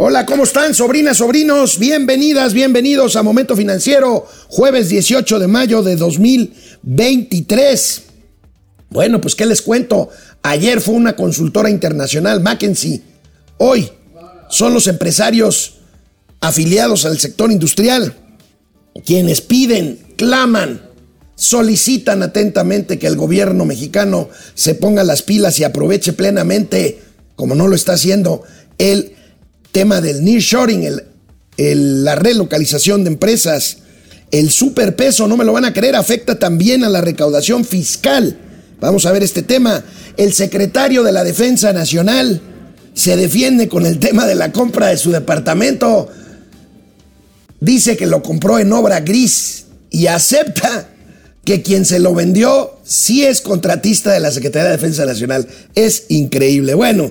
Hola, ¿cómo están, sobrinas, sobrinos? Bienvenidas, bienvenidos a Momento Financiero, jueves 18 de mayo de 2023. Bueno, pues, ¿qué les cuento? Ayer fue una consultora internacional, McKinsey. Hoy son los empresarios afiliados al sector industrial quienes piden, claman, solicitan atentamente que el gobierno mexicano se ponga las pilas y aproveche plenamente, como no lo está haciendo, el tema del nearshoring, el, la relocalización de empresas, el superpeso, no me lo van a creer, afecta también a la recaudación fiscal. Vamos a ver este tema. El secretario de la Defensa Nacional se defiende con el tema de la compra de su departamento. Dice que lo compró en obra gris y acepta que quien se lo vendió sí es contratista de la Secretaría de Defensa Nacional. Es increíble. Bueno,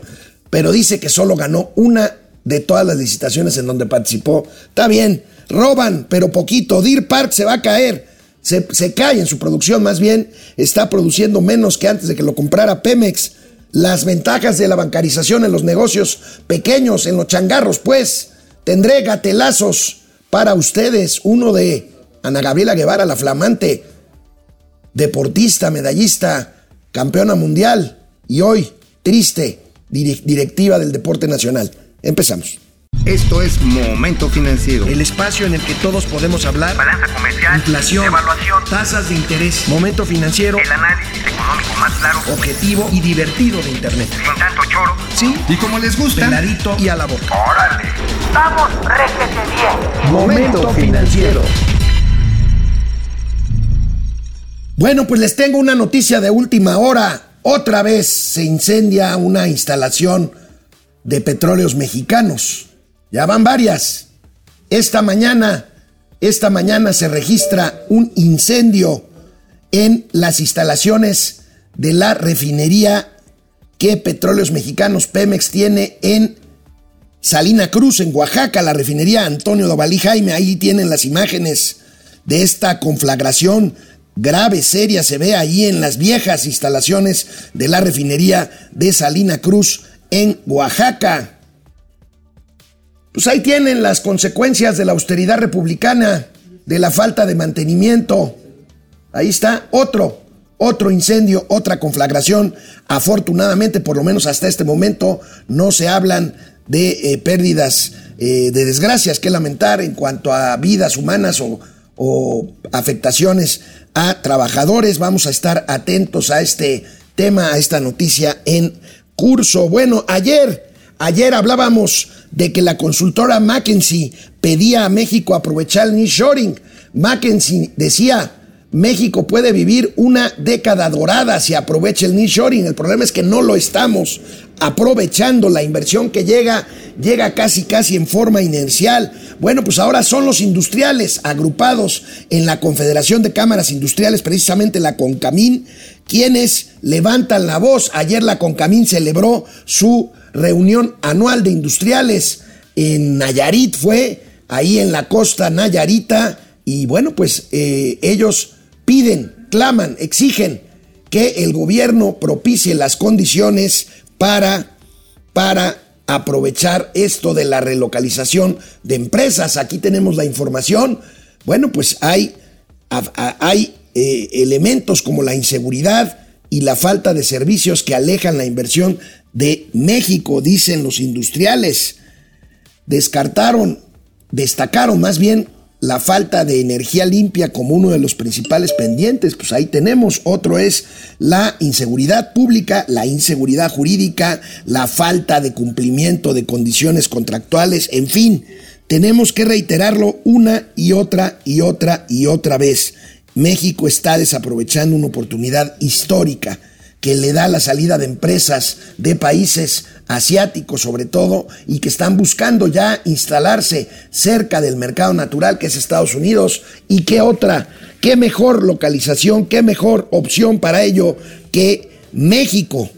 pero dice que solo ganó una de todas las licitaciones en donde participó. Está bien, roban, pero poquito. Deer Park se va a caer. Se, cae en su producción, más bien está produciendo menos que antes de que lo comprara Pemex. Las ventajas de la bancarización en los negocios pequeños, en los changarros, pues. Tendré gatelazos para ustedes. Uno de Ana Gabriela Guevara, la flamante deportista, medallista, campeona mundial y hoy triste directiva del deporte nacional. Empezamos. Esto es Momento Financiero. El espacio en el que todos podemos hablar. Balanza comercial. Inflación. Evaluación. Tasas de interés. Momento Financiero. El análisis económico más claro. Objetivo y divertido de Internet. Sin tanto choro. Sí. Y como les gusta. Peladito y a la boca. ¡Órale! ¡Vamos, réjete bien! Momento Financiero. Bueno, pues les tengo una noticia de última hora. Otra vez se incendia una instalación de petróleos mexicanos. Ya van varias. Esta mañana, esta mañana se registra un incendio en las instalaciones de la refinería que Petróleos Mexicanos Pemex tiene en Salina Cruz, en Oaxaca, la refinería Antonio Dovalí Jaime. Ahí tienen las imágenes de esta conflagración grave, seria, se ve ahí en las viejas instalaciones de la refinería de Salina Cruz en Oaxaca. Pues ahí tienen las consecuencias de la austeridad republicana, de la falta de mantenimiento. Ahí está otro, otro incendio, otra conflagración. Afortunadamente, por lo menos hasta este momento, no se hablan de eh, pérdidas, eh, de desgracias que lamentar en cuanto a vidas humanas o, o afectaciones a trabajadores. Vamos a estar atentos a este tema, a esta noticia en curso. Bueno, ayer Ayer hablábamos de que la consultora McKinsey pedía a México aprovechar el nearshoring. McKinsey decía, México puede vivir una década dorada si aprovecha el nearshoring. El problema es que no lo estamos aprovechando. La inversión que llega llega casi casi en forma inercial. Bueno, pues ahora son los industriales agrupados en la Confederación de Cámaras Industriales, precisamente la CONCAMIN, quienes levantan la voz. Ayer la CONCAMIN celebró su reunión anual de industriales en Nayarit, fue ahí en la costa Nayarita, y bueno, pues eh, ellos piden, claman, exigen que el gobierno propicie las condiciones para, para aprovechar esto de la relocalización de empresas. Aquí tenemos la información. Bueno, pues hay, hay eh, elementos como la inseguridad y la falta de servicios que alejan la inversión de México, dicen los industriales. Descartaron, destacaron más bien la falta de energía limpia como uno de los principales pendientes. Pues ahí tenemos. Otro es la inseguridad pública, la inseguridad jurídica, la falta de cumplimiento de condiciones contractuales, en fin. Tenemos que reiterarlo una y otra y otra y otra vez. México está desaprovechando una oportunidad histórica que le da la salida de empresas de países asiáticos sobre todo y que están buscando ya instalarse cerca del mercado natural que es Estados Unidos y qué otra, qué mejor localización, qué mejor opción para ello que México.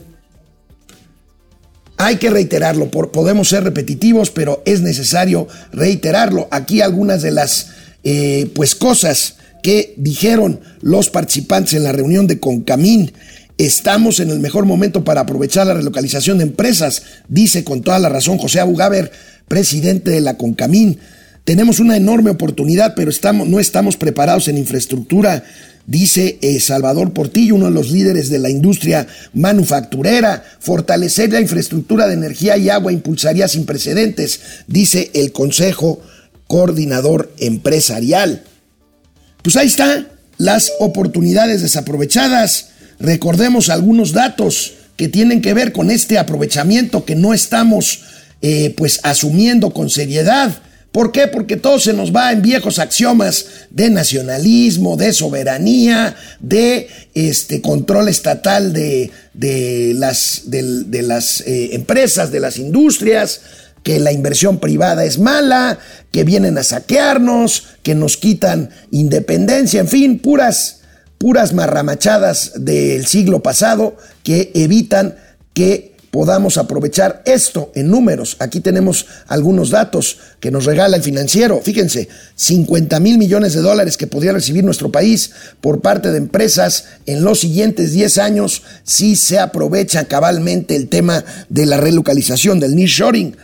Hay que reiterarlo, podemos ser repetitivos, pero es necesario reiterarlo. Aquí algunas de las eh, pues cosas que dijeron los participantes en la reunión de Concamín Estamos en el mejor momento para aprovechar la relocalización de empresas, dice con toda la razón José Abugaber, presidente de la CONCAMIN. Tenemos una enorme oportunidad, pero no estamos preparados en infraestructura, dice eh, Salvador Portillo, uno de los líderes de la industria manufacturera. Fortalecer la infraestructura de energía y agua impulsaría sin precedentes, dice el Consejo Coordinador Empresarial. Pues ahí está, las oportunidades desaprovechadas. Recordemos algunos datos que tienen que ver con este aprovechamiento que no estamos eh, pues asumiendo con seriedad. ¿Por qué? Porque todo se nos va en viejos axiomas de nacionalismo, de soberanía, de este, control estatal de, las, de, las eh, empresas, de las industrias, que la inversión privada es mala, que vienen a saquearnos, que nos quitan independencia, en fin, puras puras marramachadas del siglo pasado que evitan que podamos aprovechar esto en números. Aquí tenemos algunos datos que nos regala el financiero. Fíjense, 50 mil millones de dólares que podría recibir nuestro país por parte de empresas en los siguientes 10 años si se aprovecha cabalmente el tema de la relocalización, del nearshoring.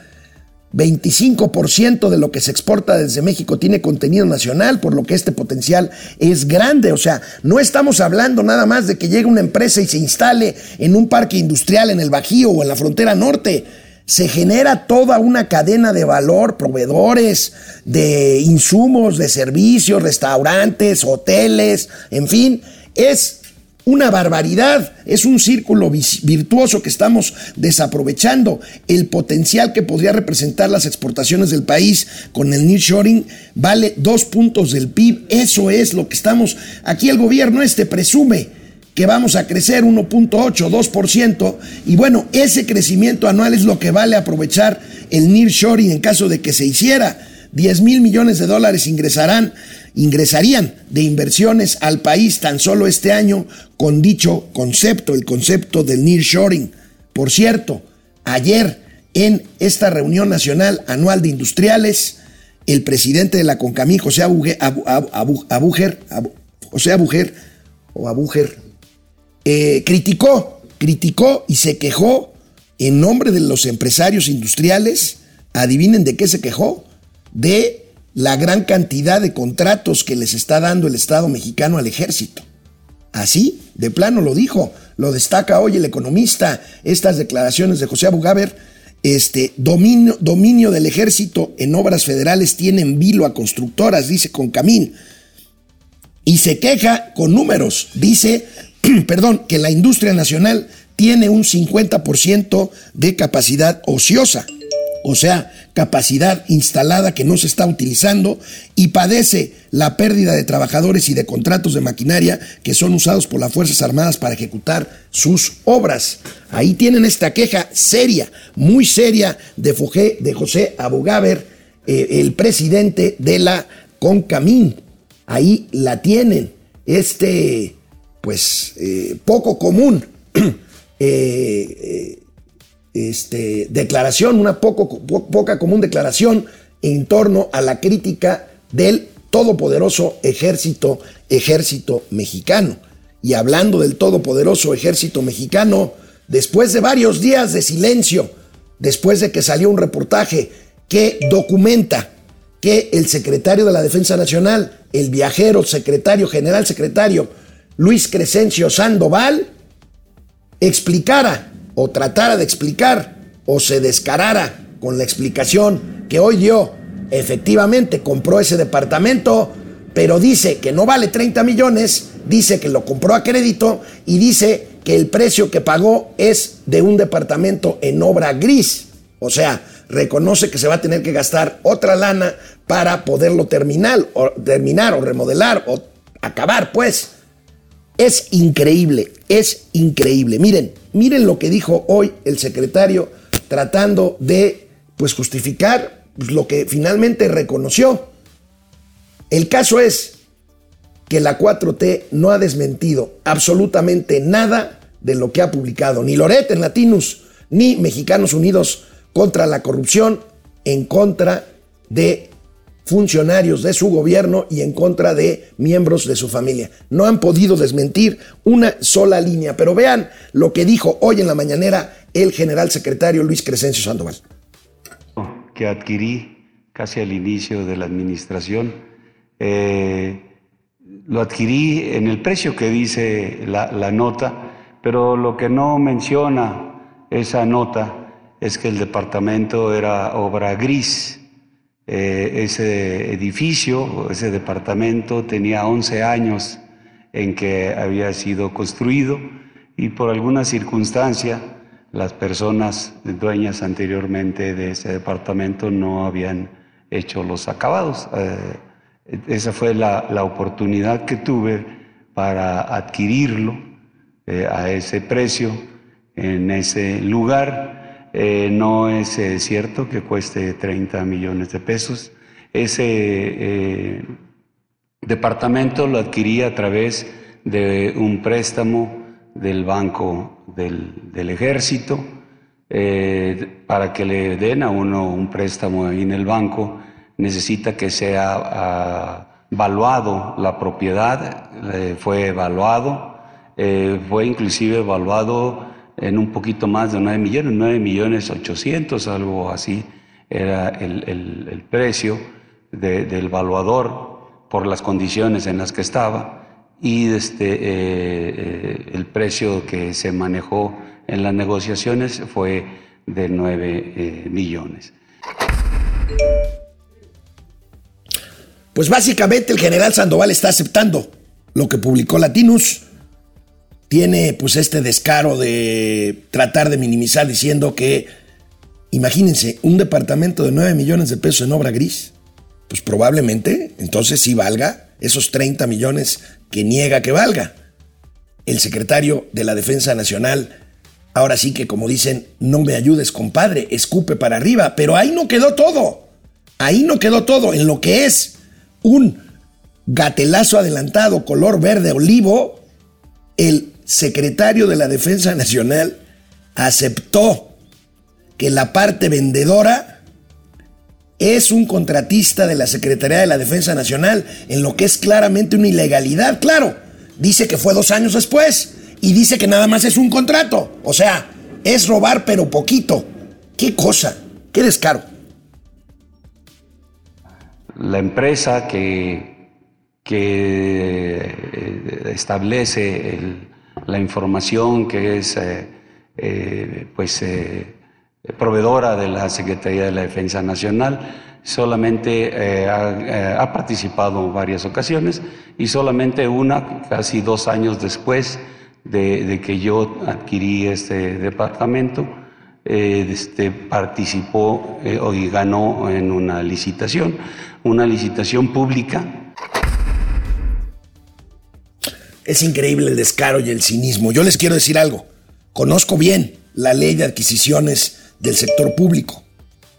25% de lo que se exporta desde México tiene contenido nacional, por lo que este potencial es grande. O sea, no estamos hablando nada más de que llegue una empresa y se instale en un parque industrial en el Bajío o en la frontera norte. Se genera toda una cadena de valor, proveedores de insumos, de servicios, restaurantes, hoteles, en fin. Es una barbaridad. Es un círculo virtuoso que estamos desaprovechando. El potencial que podría representar las exportaciones del país con el nearshoring vale dos puntos del PIB. Eso es lo que estamos. Aquí el gobierno este presume que vamos a crecer 1.8, 2%. Y bueno, ese crecimiento anual es lo que vale aprovechar el nearshoring en caso de que se hiciera. 10 mil millones de dólares ingresarán ingresarían de inversiones al país tan solo este año con dicho concepto, el concepto del nearshoring. Por cierto, ayer en esta reunión nacional anual de industriales, el presidente de la CONCAMI, José Abuger, José Abuger, o Abuger, eh, criticó, criticó y se quejó en nombre de los empresarios industriales, adivinen de qué se quejó, de la gran cantidad de contratos que les está dando el Estado mexicano al ejército. Así, de plano lo dijo, lo destaca hoy el economista, estas declaraciones de José Abugaber, este dominio, dominio del ejército en obras federales tienen vilo a constructoras, dice Concamín, y se queja con números, dice, perdón, que la industria nacional tiene un 50% de capacidad ociosa o sea, capacidad instalada que no se está utilizando y padece la pérdida de trabajadores y de contratos de maquinaria que son usados por las Fuerzas Armadas para ejecutar sus obras. Ahí tienen esta queja seria, muy seria de, de José Abugaber, eh, el presidente de la CONCAMIN. Ahí la tienen. Este, pues, eh, poco común. eh, este, declaración, una poco, poca común declaración en torno a la crítica del todopoderoso ejército, ejército mexicano. Y hablando del todopoderoso ejército mexicano, después de varios días de silencio, después de que salió un reportaje que documenta que el secretario de la Defensa Nacional, el viajero secretario, general secretario Luis Crescencio Sandoval, explicara o tratara de explicar o se descarara con la explicación que hoy dio, efectivamente compró ese departamento, pero dice que no vale 30 millones, dice que lo compró a crédito y dice que el precio que pagó es de un departamento en obra gris. O sea, reconoce que se va a tener que gastar otra lana para poderlo terminar o, terminar, o remodelar o acabar, pues. Es increíble, es increíble. Miren, miren lo que dijo hoy el secretario tratando de pues justificar lo que finalmente reconoció. El caso es que la 4T no ha desmentido absolutamente nada de lo que ha publicado ni Loret en Latinus ni Mexicanos Unidos contra la corrupción en contra de funcionarios de su gobierno y en contra de miembros de su familia. No han podido desmentir una sola línea, pero vean lo que dijo hoy en la mañanera el general secretario Luis Crescencio Sandoval. Que adquirí casi al inicio de la administración, eh, lo adquirí en el precio que dice la, la nota, pero lo que no menciona esa nota es que el departamento era obra gris eh, ese edificio, ese departamento tenía 11 años en que había sido construido y por alguna circunstancia las personas dueñas anteriormente de ese departamento no habían hecho los acabados. Eh, esa fue la, oportunidad que tuve para adquirirlo eh, a ese precio en ese lugar eh, no es eh, cierto que cueste 30 millones de pesos. Ese eh, departamento lo adquirí a través de un préstamo del Banco del, Ejército para que le den a uno un préstamo en el banco necesita que sea ah, evaluado la propiedad, fue evaluado, fue inclusive evaluado en un poquito más de 9 millones, 9 millones 800, algo así era el, precio del valuador por las condiciones en las que estaba y este, eh, eh, el precio que se manejó en las negociaciones fue de 9 eh, millones. Pues básicamente el general Sandoval está aceptando lo que publicó Latinus tiene pues este descaro de tratar de minimizar diciendo que, imagínense, un departamento de 9 millones de pesos en obra gris, pues probablemente entonces sí valga esos 30 millones que niega que valga. El secretario de la Defensa Nacional, ahora sí que como dicen, no me ayudes compadre, escupe para arriba, pero ahí no quedó todo, ahí no quedó todo, en lo que es un gatelazo adelantado color verde olivo, el secretario de la Defensa Nacional aceptó que la parte vendedora es un contratista de la Secretaría de la Defensa Nacional, en lo que es claramente una ilegalidad. Claro, dice que fue dos años después y dice que nada más es un contrato. O sea, es robar pero poquito. ¿Qué cosa? ¿Qué descaro? La empresa que, que eh, establece el, la información que es eh, eh, pues, eh, proveedora de la Secretaría de la Defensa Nacional. Solamente ha, participado en varias ocasiones y solamente una, casi dos años después de, que yo adquirí este departamento, este, participó y ganó en una licitación, una licitación pública es increíble el descaro y el cinismo. Yo les quiero decir algo. Conozco bien la ley de adquisiciones del sector público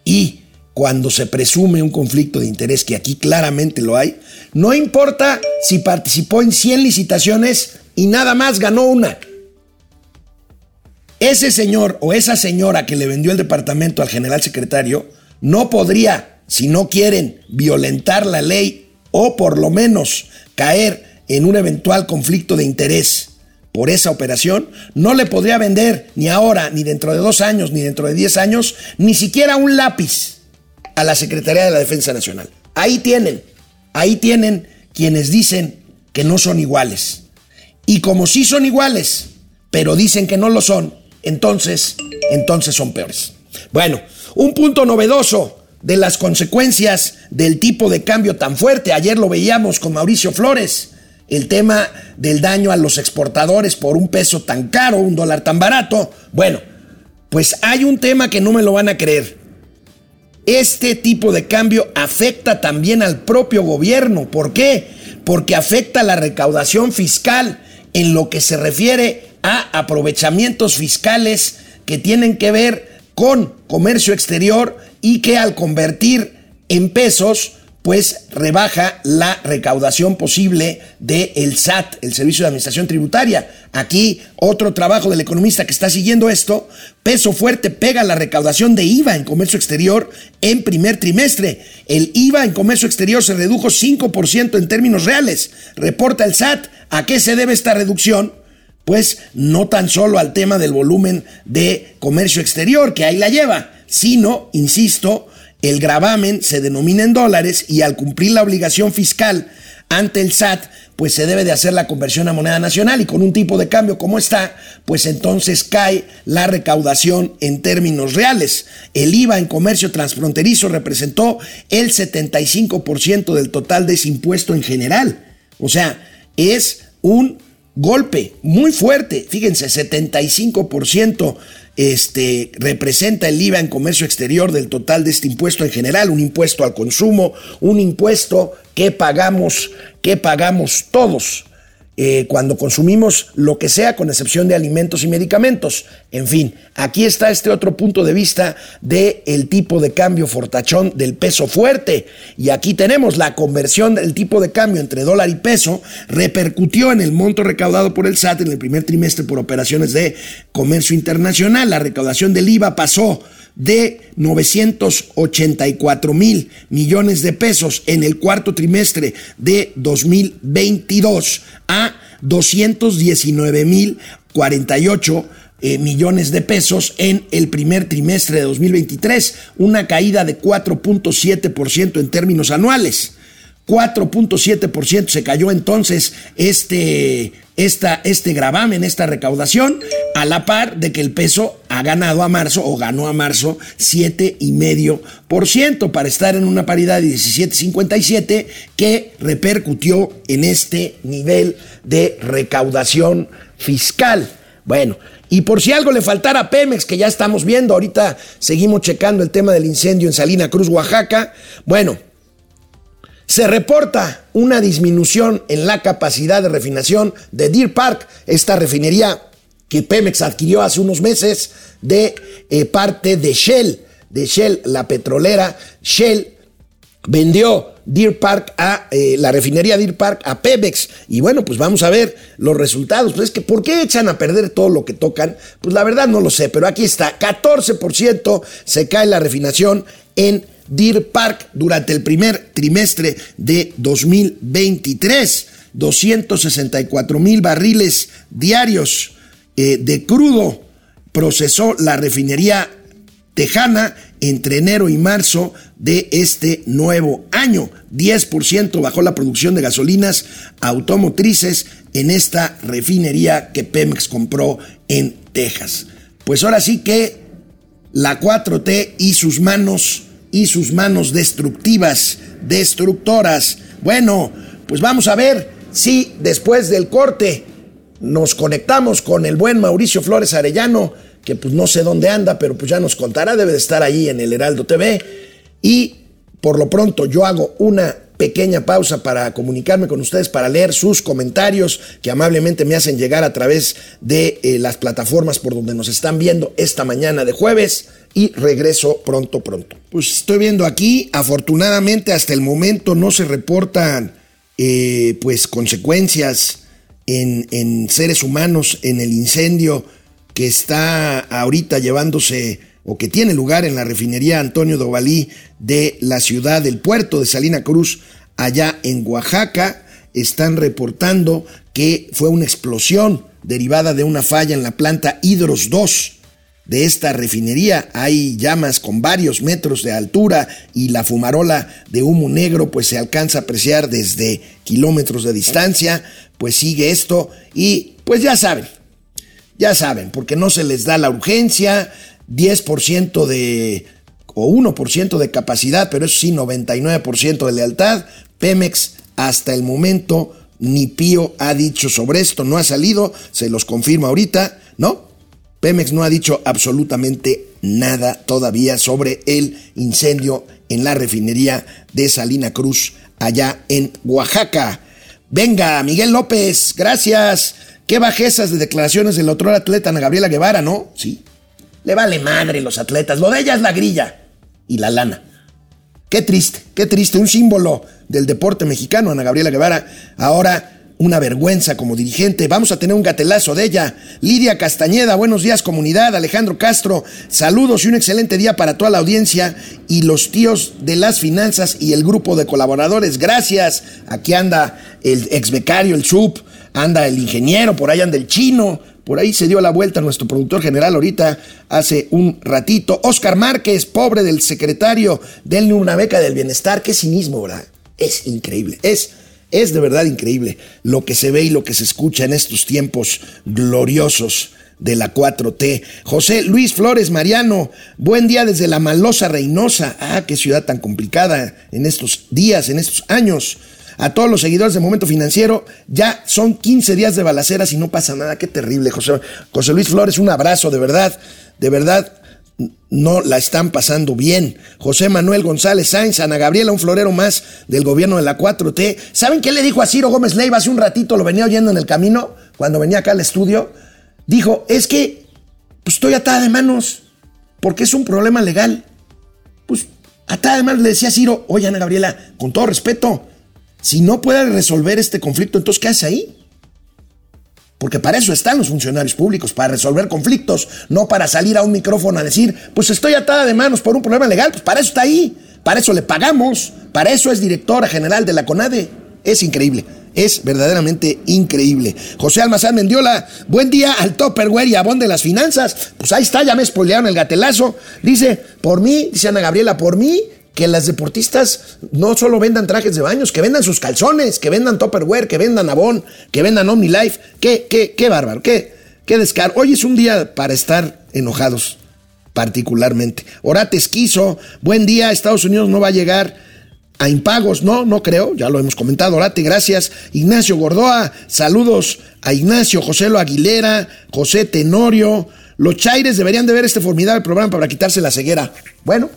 y cuando se presume un conflicto de interés, que aquí claramente lo hay, no importa si participó en 100 licitaciones y nada más ganó una. Ese señor o esa señora que le vendió el departamento al general secretario no podría, si no quieren, violentar la ley o por lo menos caer en un eventual conflicto de interés por esa operación, no le podría vender ni ahora, ni dentro de dos años, ni dentro de diez años, ni siquiera un lápiz a la Secretaría de la Defensa Nacional. Ahí tienen, ahí tienen quienes dicen que no son iguales. Y como sí son iguales, pero dicen que no lo son, entonces, entonces son peores. Bueno, un punto novedoso de las consecuencias del tipo de cambio tan fuerte, ayer lo veíamos con Mauricio Flores, el tema del daño a los exportadores por un peso tan caro, un dólar tan barato. Bueno, pues hay un tema que no me lo van a creer. Este tipo de cambio afecta también al propio gobierno. ¿Por qué? Porque afecta la recaudación fiscal en lo que se refiere a aprovechamientos fiscales que tienen que ver con comercio exterior y que al convertir en pesos pues rebaja la recaudación posible del el SAT, el Servicio de Administración Tributaria. Aquí otro trabajo del economista que está siguiendo esto, peso fuerte pega la recaudación de IVA en comercio exterior en primer trimestre. El IVA en comercio exterior se redujo 5% en términos reales, reporta el SAT. ¿A qué se debe esta reducción? Pues no tan solo al tema del volumen de comercio exterior, que ahí la lleva, sino, insisto, el gravamen se denomina en dólares y al cumplir la obligación fiscal ante el SAT, pues se debe de hacer la conversión a moneda nacional y con un tipo de cambio como está, pues entonces cae la recaudación en términos reales. El IVA en comercio transfronterizo representó el 75% del total de ese impuesto en general. O sea, es un golpe muy fuerte. Fíjense, 75% este, representa el IVA en comercio exterior del total de este impuesto en general, un impuesto al consumo, un impuesto que pagamos, que pagamos todos. Eh, cuando consumimos lo que sea, con excepción de alimentos y medicamentos. En fin, aquí está este otro punto de vista del el tipo de cambio fortachón del peso fuerte. Y aquí tenemos la conversión del tipo de cambio entre dólar y peso, repercutió en el monto recaudado por el SAT en el primer trimestre por operaciones de comercio internacional. La recaudación del IVA pasó de 984 mil millones de pesos en el cuarto trimestre de 2022 a 219 mil 48 eh, millones de pesos en el primer trimestre de 2023, una caída de 4.7% en términos anuales. 4.7% se cayó entonces este, esta, este gravamen, esta recaudación, a la par de que el peso ha ganado a marzo o ganó a marzo 7,5% para estar en una paridad de 17,57 que repercutió en este nivel de recaudación fiscal. Bueno, y por si algo le faltara a Pemex, que ya estamos viendo, ahorita seguimos checando el tema del incendio en Salina Cruz, Oaxaca. Bueno, se reporta una disminución en la capacidad de refinación de Deer Park, esta refinería que Pemex adquirió hace unos meses de eh, parte de Shell, de Shell, la petrolera. Shell vendió Deer Park a eh, la refinería Deer Park a Pemex. Y bueno, pues vamos a ver los resultados. Pues es que, ¿por qué echan a perder todo lo que tocan? Pues la verdad no lo sé, pero aquí está: 14% se cae la refinación en Deer Park durante el primer trimestre de 2023. 264 mil barriles diarios eh, de crudo procesó la refinería tejana entre enero y marzo de este nuevo año. 10% bajó la producción de gasolinas automotrices en esta refinería que Pemex compró en Texas. Pues ahora sí que la 4T y sus manos y sus manos destructivas, destructoras. Bueno, pues vamos a ver si después del corte nos conectamos con el buen Mauricio Flores Arellano, que pues no sé dónde anda, pero pues ya nos contará, debe de estar ahí en el Heraldo TV. Y por lo pronto yo hago una pequeña pausa para comunicarme con ustedes, para leer sus comentarios que amablemente me hacen llegar a través de eh, las plataformas por donde nos están viendo esta mañana de jueves y regreso pronto, pronto. Pues estoy viendo aquí, afortunadamente hasta el momento no se reportan eh, pues consecuencias en, en seres humanos en el incendio que está ahorita llevándose o que tiene lugar en la refinería Antonio Dovalí de la ciudad del puerto de Salina Cruz, allá en Oaxaca. Están reportando que fue una explosión derivada de una falla en la planta Hidros 2 de esta refinería. Hay llamas con varios metros de altura y la fumarola de humo negro pues se alcanza a apreciar desde kilómetros de distancia. Pues sigue esto y pues ya saben, ya saben, porque no se les da la urgencia, 10% de o 1% de capacidad, pero eso sí, 99% de lealtad. Pemex hasta el momento ni Pío ha dicho sobre esto, no ha salido, se los confirmo ahorita, ¿no? Pemex no ha dicho absolutamente nada todavía sobre el incendio en la refinería de Salina Cruz, allá en Oaxaca. Venga, Miguel López, gracias. Qué bajezas de declaraciones del otro atleta, Ana Gabriela Guevara, ¿no? Sí, le vale madre los atletas. Lo de ella es la grilla y la lana. Qué triste, qué triste, un símbolo del deporte mexicano, Ana Gabriela Guevara, ahora una vergüenza como dirigente. Vamos a tener un gatelazo de ella. Lidia Castañeda, buenos días comunidad. Alejandro Castro, saludos y un excelente día para toda la audiencia y los tíos de las finanzas y el grupo de colaboradores. Gracias. Aquí anda el ex becario, el sub, anda el ingeniero, por ahí anda el chino. Por ahí se dio la vuelta nuestro productor general ahorita hace un ratito. Oscar Márquez, pobre del secretario, denle una beca del bienestar. Qué cinismo, ¿verdad? Es increíble. Es es de verdad increíble lo que se ve y lo que se escucha en estos tiempos gloriosos de la 4T. José Luis Flores Mariano, buen día desde la Malosa Reynosa. Ah, qué ciudad tan complicada en estos días, en estos años. A todos los seguidores de Momento Financiero, ya son 15 días de balaceras y no pasa nada. Qué terrible, José, José Luis Flores, un abrazo, de verdad, de verdad no la están pasando bien. José Manuel González Sainz, Ana Gabriela, un florero más del gobierno de la 4T. ¿Saben qué le dijo a Ciro Gómez Leiva hace un ratito? Lo venía oyendo en el camino, cuando venía acá al estudio. Dijo, es que pues, estoy atada de manos, porque es un problema legal. Pues atada de manos le decía a Ciro, oye Ana Gabriela, con todo respeto, si no puede resolver este conflicto, entonces ¿qué hace ahí? Porque para eso están los funcionarios públicos, para resolver conflictos, no para salir a un micrófono a decir, pues estoy atada de manos por un problema legal, pues para eso está ahí, para eso le pagamos, para eso es directora general de la CONADE. Es increíble, es verdaderamente increíble. José Almazán Mendiola, buen día al Topperware y Abón de las Finanzas. Pues ahí está, ya me spoilearon el gatelazo. Dice, por mí, dice Ana Gabriela, por mí, que las deportistas no solo vendan trajes de baños, que vendan sus calzones, que vendan Topperware, que vendan Avon, que vendan OmniLife. Qué, qué, qué bárbaro, qué, qué descaro. Hoy es un día para estar enojados, particularmente. Orates quiso, buen día, Estados Unidos no va a llegar a impagos, no, no creo, ya lo hemos comentado, Orate, gracias. Ignacio Gordoa, saludos a Ignacio, José Lo Aguilera, José Tenorio. Los Chaires deberían de ver este formidable programa para quitarse la ceguera. Bueno,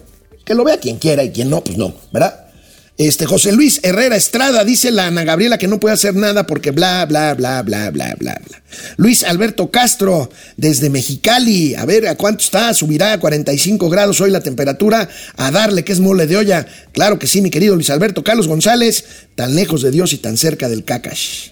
que lo vea quien quiera y quien no, pues no, ¿verdad? Este José Luis Herrera Estrada dice la Ana Gabriela que no puede hacer nada porque bla, bla, bla, bla, bla, bla, bla. Luis Alberto Castro desde Mexicali, a ver a cuánto está, subirá a 45 grados hoy la temperatura, a darle que es mole de olla. Claro que sí, mi querido Luis Alberto Carlos González, tan lejos de Dios y tan cerca del cacash.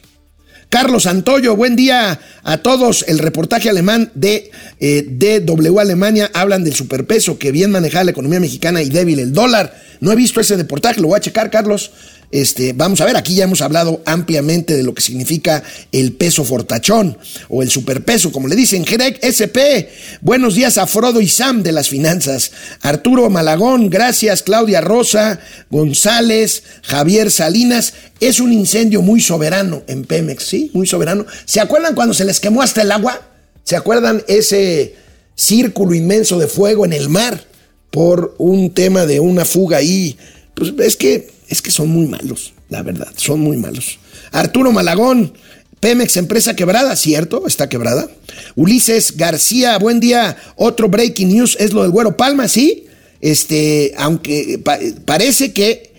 Carlos Antoyo, buen día a todos. El reportaje alemán de eh, DW Alemania hablan del superpeso que bien maneja la economía mexicana y débil el dólar. No he visto ese reportaje, lo voy a checar, Carlos. Este, vamos a ver, aquí ya hemos hablado ampliamente de lo que significa el peso fortachón o el superpeso, como le dicen. Jerek SP, buenos días a Frodo y Sam de las finanzas. Arturo Malagón, gracias. Claudia Rosa, González, Javier Salinas. Es un incendio muy soberano en Pemex, ¿sí? Muy soberano. ¿Se acuerdan cuando se les quemó hasta el agua? ¿Se acuerdan ese círculo inmenso de fuego en el mar por un tema de una fuga ahí? Pues es que es que son muy malos, la verdad, son muy malos. Arturo Malagón, Pemex, empresa quebrada, cierto, está quebrada. Ulises García, buen día. Otro breaking news es lo del Güero Palma, sí. Este, aunque parece que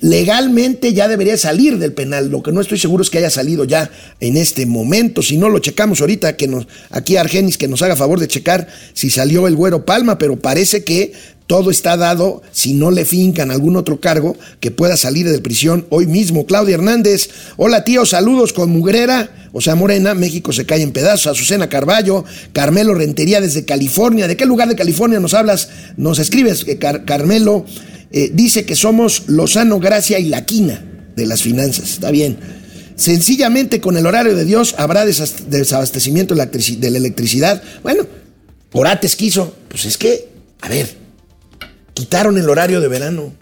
legalmente ya debería salir del penal. Lo que no estoy seguro es que haya salido ya en este momento. Si no lo checamos ahorita, que nos, aquí Argenis que nos haga favor de checar si salió el Güero Palma, pero parece que todo está dado si no le fincan algún otro cargo que pueda salir de prisión hoy mismo. Claudia Hernández, hola tío, saludos con Mugrera, o sea, Morena, México se cae en pedazos. Azucena Carballo, Carmelo Rentería desde California. ¿De qué lugar de California nos hablas? Nos escribes, que Carmelo eh, dice que somos Lozano, Gracia y La Quina de las finanzas. Está bien. Sencillamente con el horario de Dios habrá desabastecimiento de la electricidad. Bueno, Orates quiso. Pues es que, a ver, Quitaron el horario de verano.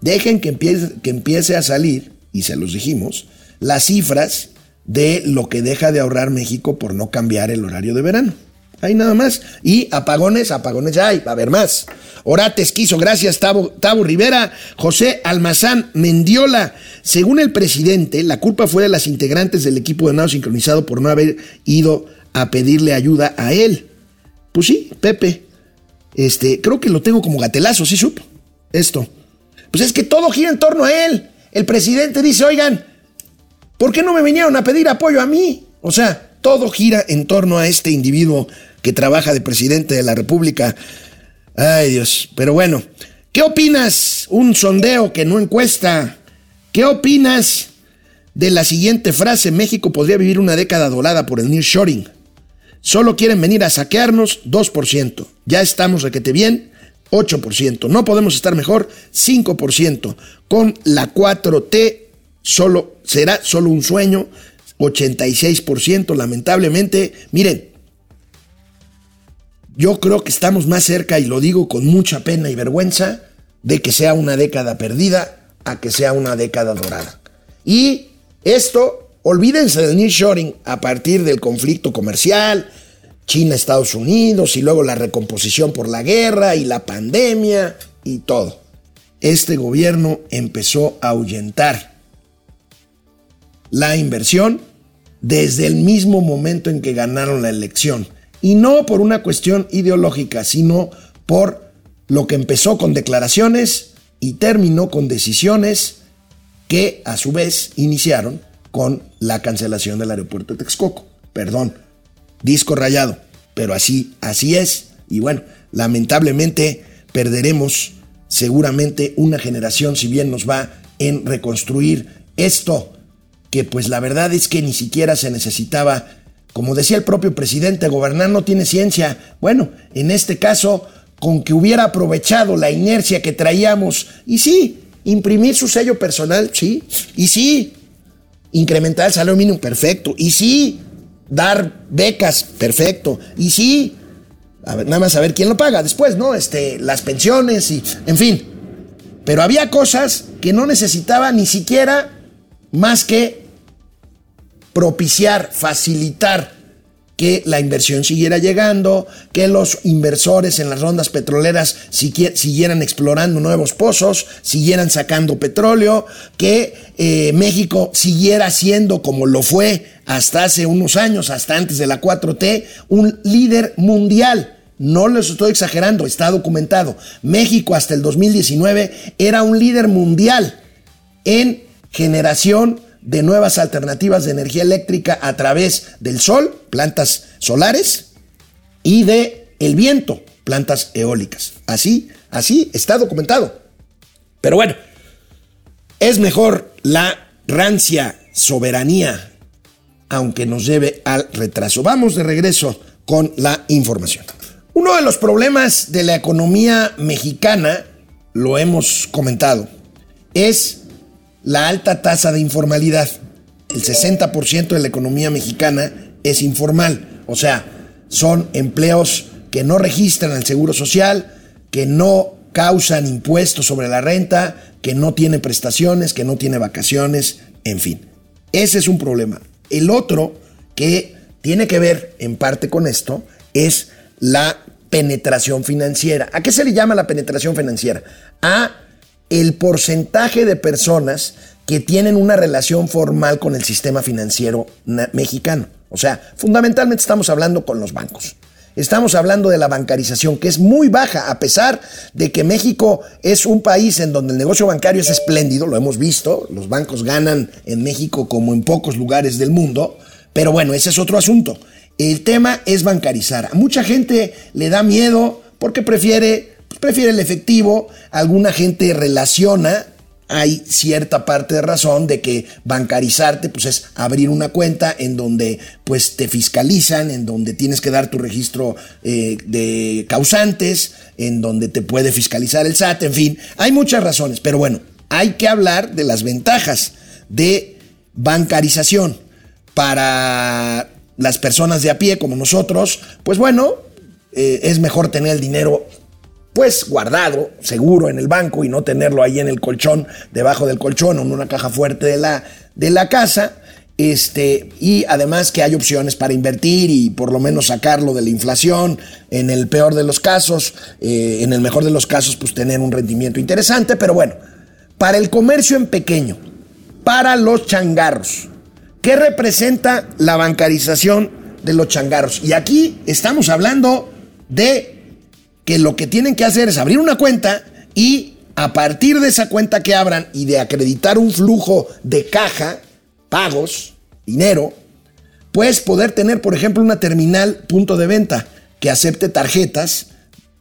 Dejen que empiece, que empiece a salir, y se los dijimos, las cifras de lo que deja de ahorrar México por no cambiar el horario de verano. Ahí nada más. Y apagones, apagones hay, va a haber más. Orates quiso, gracias Tabo, Tabo Rivera, José Almazán Mendiola. Según el presidente, la culpa fue de las integrantes del equipo de nado sincronizado por no haber ido a pedirle ayuda a él. Pues sí, Pepe, este, creo que lo tengo como gatelazo, ¿sí supo? Esto. Pues es que todo gira en torno a él. El presidente dice, oigan, ¿por qué no me vinieron a pedir apoyo a mí? O sea, todo gira en torno a este individuo que trabaja de presidente de la República. Ay Dios, pero bueno, ¿qué opinas? Un sondeo que no encuesta. ¿Qué opinas de la siguiente frase? México podría vivir una década dorada por el nearshoring. Solo quieren venir a saquearnos 2%. Ya estamos requete bien, 8%. No podemos estar mejor, 5%. Con la 4T solo será solo un sueño, 86%. Lamentablemente, miren, yo creo que estamos más cerca, y lo digo con mucha pena y vergüenza, de que sea una década perdida a que sea una década dorada. Y esto, olvídense del nearshoring a partir del conflicto comercial, China-Estados Unidos, y luego la recomposición por la guerra y la pandemia y todo. Este gobierno empezó a ahuyentar la inversión desde el mismo momento en que ganaron la elección. Y no por una cuestión ideológica, sino por lo que empezó con declaraciones y terminó con decisiones que a su vez iniciaron con la cancelación del aeropuerto de Texcoco. Perdón, disco rayado, pero así, así es. Y bueno, lamentablemente perderemos seguramente una generación si bien nos va en reconstruir esto, que pues la verdad es que ni siquiera se necesitaba como decía el propio presidente, gobernar no tiene ciencia. Bueno, en este caso, con que hubiera aprovechado la inercia que traíamos, y sí, imprimir su sello personal, sí, y sí, incrementar el salario mínimo, perfecto, y sí, dar becas, perfecto, y sí, nada más a ver quién lo paga después, ¿no? Este, las pensiones y, en fin. Pero había cosas que no necesitaba ni siquiera más que propiciar, facilitar que la inversión siguiera llegando, que los inversores en las rondas petroleras siguieran explorando nuevos pozos, siguieran sacando petróleo, que eh, México siguiera siendo, como lo fue hasta hace unos años, hasta antes de la 4T, un líder mundial. No les estoy exagerando, está documentado. México hasta el 2019 era un líder mundial en generación de nuevas alternativas de energía eléctrica a través del sol, plantas solares, y de el viento, plantas eólicas. Así, así está documentado. Pero bueno, es mejor la rancia soberanía, aunque nos lleve al retraso. Vamos de regreso con la información. Uno de los problemas de la economía mexicana, lo hemos comentado, es la alta tasa de informalidad. El 60% de la economía mexicana es informal, o sea, son empleos que no registran el seguro social, que no causan impuestos sobre la renta, que no tiene prestaciones, que no tiene vacaciones, en fin. Ese es un problema. El otro que tiene que ver en parte con esto es la penetración financiera. ¿A qué se le llama la penetración financiera? A el porcentaje de personas que tienen una relación formal con el sistema financiero mexicano. O sea, fundamentalmente estamos hablando con los bancos. Estamos hablando de la bancarización, que es muy baja, a pesar de que México es un país en donde el negocio bancario es espléndido, lo hemos visto, los bancos ganan en México como en pocos lugares del mundo, pero bueno, ese es otro asunto. El tema es bancarizar. A mucha gente le da miedo porque prefiere prefiere el efectivo, alguna gente relaciona, hay cierta parte de razón de que bancarizarte pues es abrir una cuenta en donde pues te fiscalizan, en donde tienes que dar tu registro eh, de causantes, en donde te puede fiscalizar el SAT, en fin, hay muchas razones, pero bueno, hay que hablar de las ventajas de bancarización para las personas de a pie como nosotros, pues bueno, eh, es mejor tener el dinero pues guardado, seguro en el banco y no tenerlo ahí en el colchón, debajo del colchón o en una caja fuerte de la, de la casa. Este, y además que hay opciones para invertir y por lo menos sacarlo de la inflación, en el peor de los casos, eh, en el mejor de los casos, pues tener un rendimiento interesante, pero bueno, para el comercio en pequeño, para los changarros, ¿qué representa la bancarización de los changarros? Y aquí estamos hablando de que lo que tienen que hacer es abrir una cuenta y a partir de esa cuenta que abran y de acreditar un flujo de caja, pagos, dinero, puedes poder tener, por ejemplo, una terminal punto de venta que acepte tarjetas,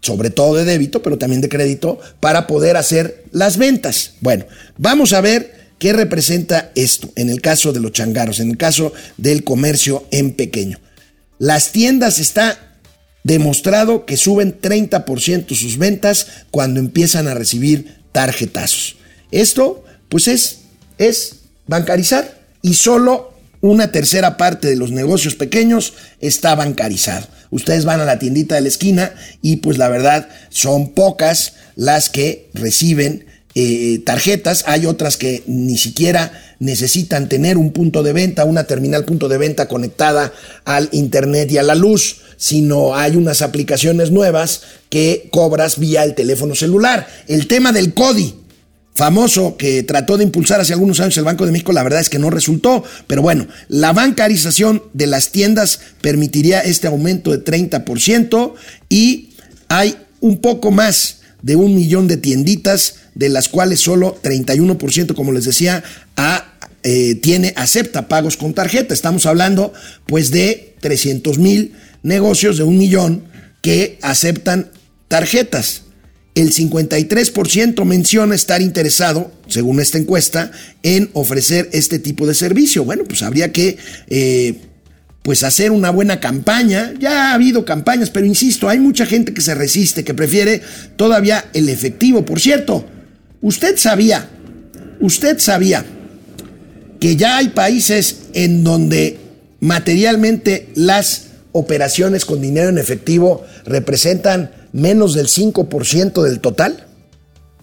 sobre todo de débito, pero también de crédito, para poder hacer las ventas. Bueno, vamos a ver qué representa esto en el caso de los changarros, en el caso del comercio en pequeño. Las tiendas está demostrado que suben 30% sus ventas cuando empiezan a recibir tarjetazos. Esto, pues es, es bancarizar y solo una tercera parte de los negocios pequeños está bancarizado. Ustedes van a la tiendita de la esquina y pues la verdad son pocas las que reciben eh, tarjetas. Hay otras que ni siquiera necesitan tener un punto de venta, una terminal punto de venta conectada al internet y a la luz, sino hay unas aplicaciones nuevas que cobras vía el teléfono celular. El tema del CODI, famoso que trató de impulsar hace algunos años el Banco de México, la verdad es que no resultó, pero bueno, la bancarización de las tiendas permitiría este aumento de 30% y hay un poco más de un millón de tienditas, de las cuales solo 31%, como les decía, eh, tiene, acepta pagos con tarjeta. Estamos hablando pues de 300 mil negocios de un millón que aceptan tarjetas. El 53% menciona estar interesado, según esta encuesta, en ofrecer este tipo de servicio. Bueno, pues habría que eh, pues hacer una buena campaña. Ya ha habido campañas, pero insisto, hay mucha gente que se resiste, que prefiere todavía el efectivo. Por cierto, usted sabía, usted sabía que ya hay países en donde materialmente las operaciones con dinero en efectivo representan menos del 5% del total.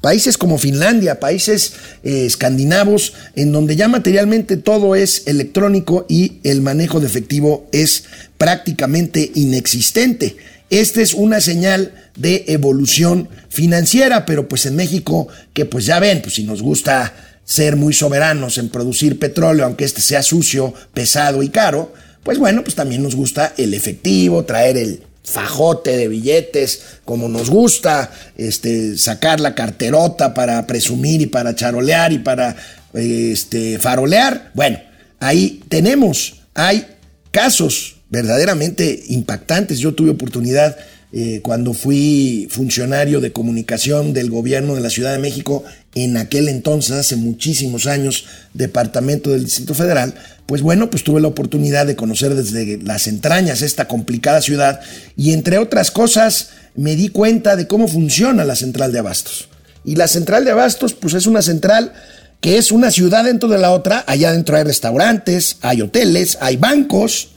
Países como Finlandia, países eh, escandinavos, en donde ya materialmente todo es electrónico y el manejo de efectivo es prácticamente inexistente. Esta es una señal de evolución financiera, pero pues en México, que pues ya ven, pues si nos gusta ser muy soberanos en producir petróleo, aunque este sea sucio, pesado y caro, pues bueno, pues también nos gusta el efectivo, traer el fajote de billetes, como nos gusta, este, sacar la carterota para presumir y para charolear y para este, farolear. Bueno, ahí tenemos, hay casos verdaderamente impactantes. Yo tuve oportunidad eh, cuando fui funcionario de comunicación del gobierno de la Ciudad de México, en aquel entonces, hace muchísimos años, departamento del Distrito Federal, pues bueno, pues tuve la oportunidad de conocer desde las entrañas esta complicada ciudad y entre otras cosas me di cuenta de cómo funciona la central de abastos. Y la central de abastos, pues es una central que es una ciudad dentro de la otra, allá adentro hay restaurantes, hay hoteles, hay bancos,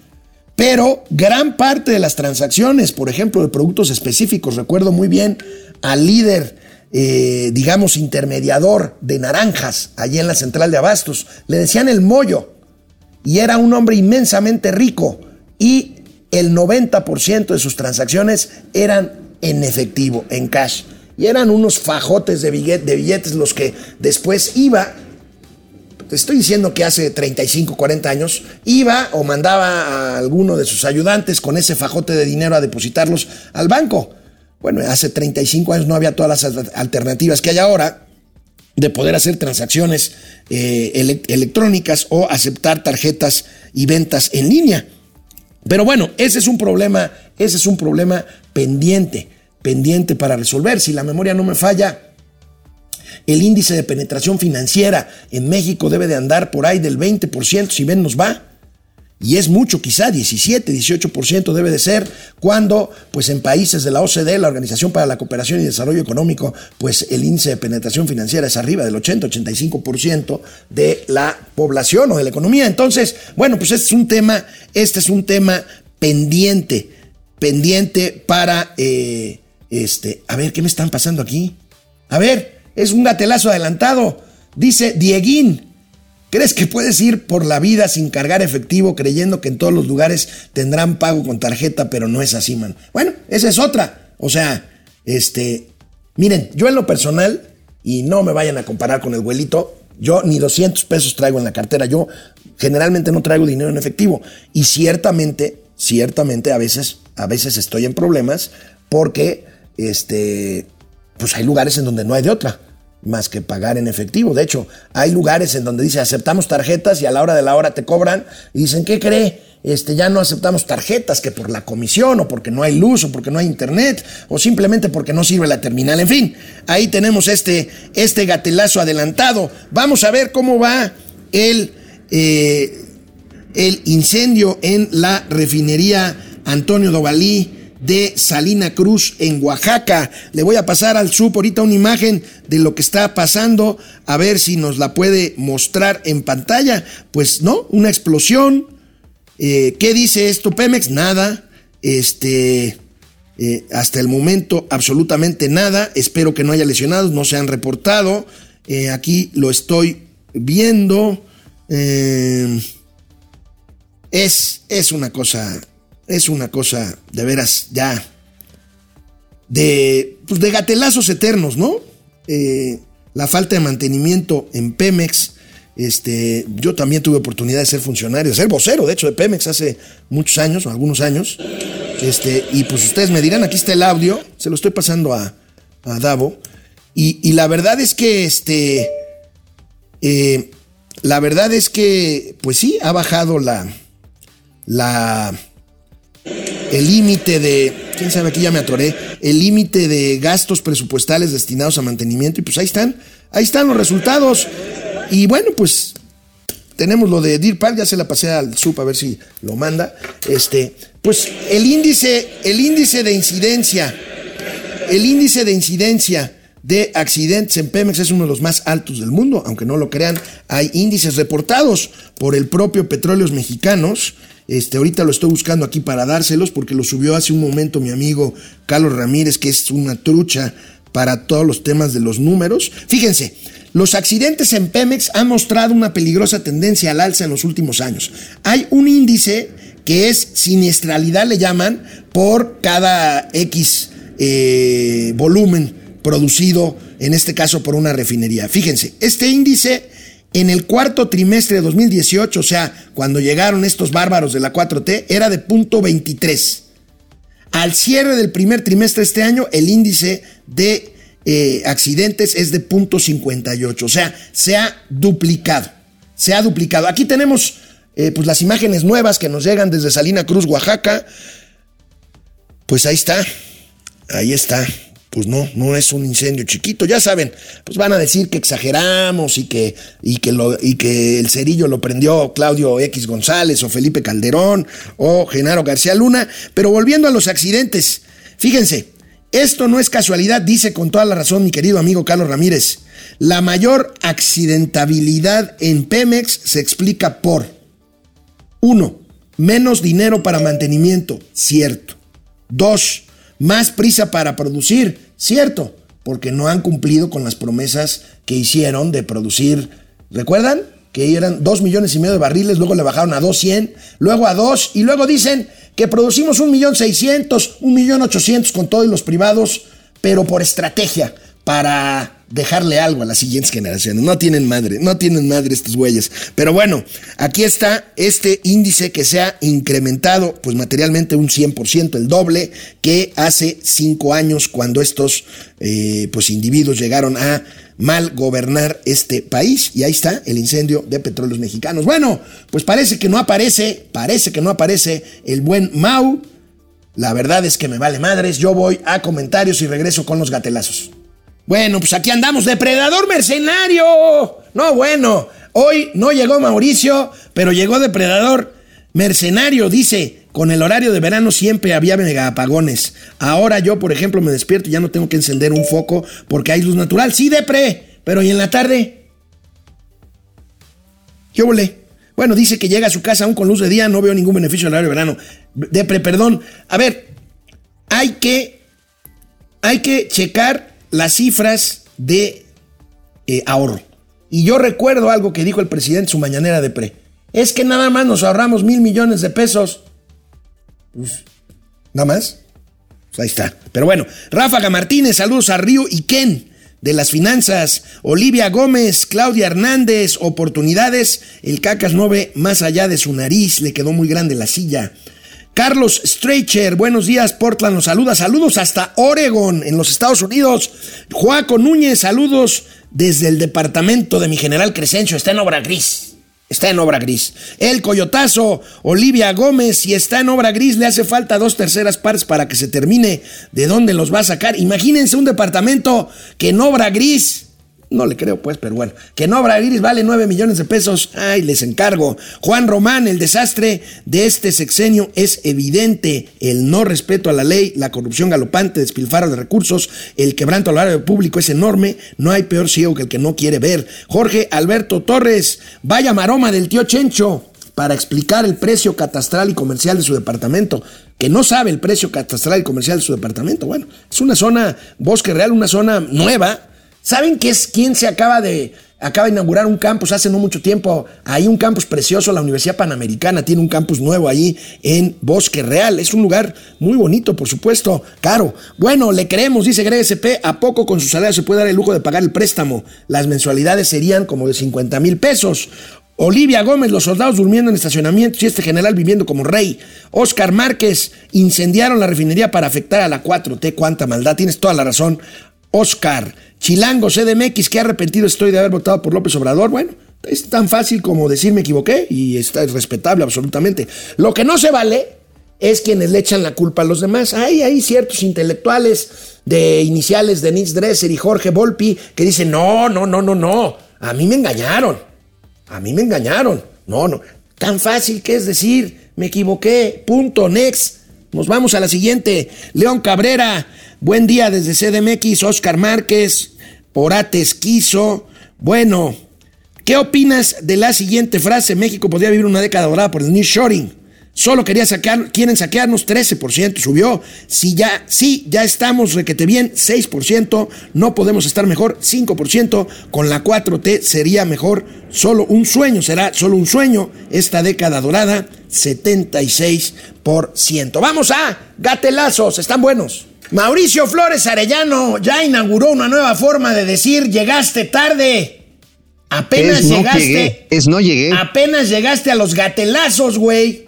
pero gran parte de las transacciones, por ejemplo, de productos específicos, recuerdo muy bien al líder, eh, digamos, intermediador de naranjas allí en la central de Abastos, le decían el mollo, y era un hombre inmensamente rico, y el 90% de sus transacciones eran en efectivo, en cash. Y eran unos fajotes de, de billetes los que después iba te estoy diciendo que hace 35, 40 años, iba o mandaba a alguno de sus ayudantes con ese fajote de dinero a depositarlos al banco. Bueno, hace 35 años no había todas las alternativas que hay ahora de poder hacer transacciones eh, electrónicas o aceptar tarjetas y ventas en línea. Pero bueno, ese es un problema, ese es un problema pendiente, pendiente para resolver. Si la memoria no me falla, el índice de penetración financiera en México debe de andar por ahí del 20%, si bien nos va. Y es mucho, quizá 17, 18% debe de ser, cuando pues en países de la OCDE, la Organización para la Cooperación y Desarrollo Económico, pues el índice de penetración financiera es arriba del 80, 85% de la población o de la economía. Entonces, bueno, pues este es un tema, este es un tema pendiente, pendiente para, eh, este, a ver, ¿qué me están pasando aquí? A ver, es un gatelazo adelantado. Dice Dieguín, ¿crees que puedes ir por la vida sin cargar efectivo creyendo que en todos los lugares tendrán pago con tarjeta, pero no es así, man? Bueno, esa es otra. O sea, este, miren, yo en lo personal, y no me vayan a comparar con el abuelito, yo ni 200 pesos traigo en la cartera, yo generalmente no traigo dinero en efectivo. Y ciertamente, ciertamente a veces, a veces estoy en problemas porque, este, pues hay lugares en donde no hay de otra. Más que pagar en efectivo. De hecho, hay lugares en donde dice aceptamos tarjetas y a la hora de la hora te cobran y dicen, ¿qué cree? Este, ya no aceptamos tarjetas que por la comisión o porque no hay luz o porque no hay internet o simplemente porque no sirve la terminal. En fin, ahí tenemos este, este gatelazo adelantado. Vamos a ver cómo va el, eh, el incendio en la refinería Antonio Dovalí de Salina Cruz en Oaxaca. Le voy a pasar al sub ahorita una imagen de lo que está pasando, a ver si nos la puede mostrar en pantalla. Pues no, una explosión. Eh, ¿Qué dice esto Pemex? Nada. Este, eh, hasta el momento absolutamente nada. Espero que no haya lesionados, no se han reportado. Eh, aquí lo estoy viendo. es, es una cosa es una cosa de veras ya de, pues de gatelazos eternos, ¿no? Eh, la falta de mantenimiento en Pemex. Este, yo también tuve oportunidad de ser funcionario, de ser vocero, de hecho, de Pemex hace muchos años, o algunos años. Este, y pues ustedes me dirán, aquí está el audio, se lo estoy pasando a, a Davo. Y, la verdad es que, este, eh, la verdad es que, pues sí, ha bajado la, la, el límite de, quién sabe, aquí ya me atoré, el límite de gastos presupuestales destinados a mantenimiento y pues ahí están, ahí están los resultados. Y bueno, pues tenemos lo de Deer ya se la pasé al SUP a ver si lo manda. Este, pues el índice, el índice de incidencia, el índice de incidencia de accidentes en Pemex es uno de los más altos del mundo, aunque no lo crean, hay índices reportados por el propio Petróleos Mexicanos este, ahorita lo estoy buscando aquí para dárselos porque lo subió hace un momento mi amigo Carlos Ramírez, que es una trucha para todos los temas de los números. Fíjense, los accidentes en Pemex han mostrado una peligrosa tendencia al alza en los últimos años. Hay un índice que es siniestralidad, le llaman, por cada X eh, volumen producido, en este caso por una refinería. Fíjense, este índice en el cuarto trimestre de 2018, o sea, cuando llegaron estos bárbaros de la 4T, era de punto 23. Al cierre del primer trimestre de este año, el índice de eh, accidentes es de punto 58, o sea, se ha duplicado, se ha duplicado. Aquí tenemos eh, pues las imágenes nuevas que nos llegan desde Salina Cruz, Oaxaca. Pues ahí está, ahí está pues no, no es un incendio chiquito. Ya saben, pues van a decir que exageramos y que, y que, y que el cerillo lo prendió Claudio X González o Felipe Calderón o Genaro García Luna. Pero volviendo a los accidentes, fíjense, esto no es casualidad, dice con toda la razón mi querido amigo Carlos Ramírez. La mayor accidentabilidad en Pemex se explica por, uno, menos dinero para mantenimiento, cierto. Dos, más prisa para producir, cierto, porque no han cumplido con las promesas que hicieron de producir, ¿recuerdan? Que eran 2 millones y medio de barriles, luego le bajaron a 200, luego a 2 y luego dicen que producimos un millón 600, un millón 800 con todos los privados, pero por estrategia, para dejarle algo a las siguientes generaciones. No tienen madre, no tienen madre estos güeyes. Pero bueno, aquí está este índice que se ha incrementado, pues materialmente un 100%, el doble que hace cinco años cuando estos eh, pues individuos llegaron a mal gobernar este país. Y ahí está el incendio de petróleos mexicanos. Bueno, pues parece que no aparece, parece que no aparece el buen Mau. La verdad es que me vale madres. Yo voy a comentarios y regreso con los gatelazos. Bueno, pues aquí andamos, depredador mercenario. No, bueno, hoy no llegó Mauricio, pero llegó depredador mercenario, dice. Con el horario de verano siempre había mega apagones. Ahora yo, por ejemplo, me despierto y ya no tengo que encender un foco porque hay luz natural. Sí, depre, pero ¿y en la tarde? ¿Qué volé? Bueno, dice que llega a su casa aún con luz de día, no veo ningún beneficio del horario de verano. Depre, perdón. A ver, hay que, hay que checar las cifras de eh, ahorro. Y yo recuerdo algo que dijo el presidente en su mañanera de pre. Es que nada más nos ahorramos mil millones de pesos. Pues, nada más. Pues ahí está. Pero bueno, Ráfaga Martínez, saludos a Río y Ken de las finanzas. Olivia Gómez, Claudia Hernández, oportunidades. El Cacas no ve más allá de su nariz, le quedó muy grande la silla. Carlos Streicher, buenos días, Portland nos saluda, saludos hasta Oregon, en los Estados Unidos. Joaco Núñez, saludos desde el departamento de mi general Crescencio, está en obra gris. Está en obra gris. El Coyotazo, Olivia Gómez, si está en obra gris, le hace falta dos terceras partes para que se termine. ¿De dónde los va a sacar? Imagínense un departamento que en obra gris no le creo, pues, pero bueno. Que no obra Iris vale 9 millones de pesos. Ay, les encargo. Juan Román, el desastre de este sexenio es evidente. El no respeto a la ley, la corrupción galopante, despilfarro de recursos, el quebranto al horario público es enorme. No hay peor ciego que el que no quiere ver. Jorge Alberto Torres, vaya maroma del tío Chencho para explicar el precio catastral y comercial de su departamento, que no sabe el precio catastral y comercial de su departamento. Bueno, es una zona, Bosque Real, una zona nueva, ¿Saben qué es quién se acaba de acaba de inaugurar un campus hace no mucho tiempo? Hay un campus precioso, la Universidad Panamericana tiene un campus nuevo ahí en Bosque Real. Es un lugar muy bonito, por supuesto, caro. Bueno, le creemos, dice Greg SP, ¿a poco con su salario se puede dar el lujo de pagar el préstamo? Las mensualidades serían como de 50 mil pesos. Olivia Gómez, los soldados durmiendo en estacionamientos y este general viviendo como rey. Oscar Márquez, incendiaron la refinería para afectar a la 4T. Cuánta maldad, tienes toda la razón. Oscar, Chilango, CDMX, qué arrepentido estoy de haber votado por López Obrador. Bueno, es tan fácil como decir me equivoqué y está es respetable absolutamente. Lo que no se vale es quienes le echan la culpa a los demás. Hay, hay ciertos intelectuales de iniciales, Denise Dresser y Jorge Volpi, que dicen, no, no, no, no, no, a mí me engañaron, a mí me engañaron. No, no, tan fácil que es decir, me equivoqué, punto, next. Nos vamos a la siguiente. León Cabrera, buen día desde CDMX, Oscar Márquez, Orates Quiso. Bueno, ¿qué opinas de la siguiente frase? México podría vivir una década dorada por el nearshoring. Solo quería sacar, quieren saquearnos 13%, subió. Si ya, sí, ya estamos requete bien, 6%, no podemos estar mejor, 5%, con la 4T sería mejor, solo un sueño, será solo un sueño, esta década dorada, 76%. Vamos a gatelazos, están buenos. Mauricio Flores Arellano ya inauguró una nueva forma de decir llegaste tarde. Apenas Es no llegaste. llegué, es no llegué. Apenas llegaste a los gatelazos, güey.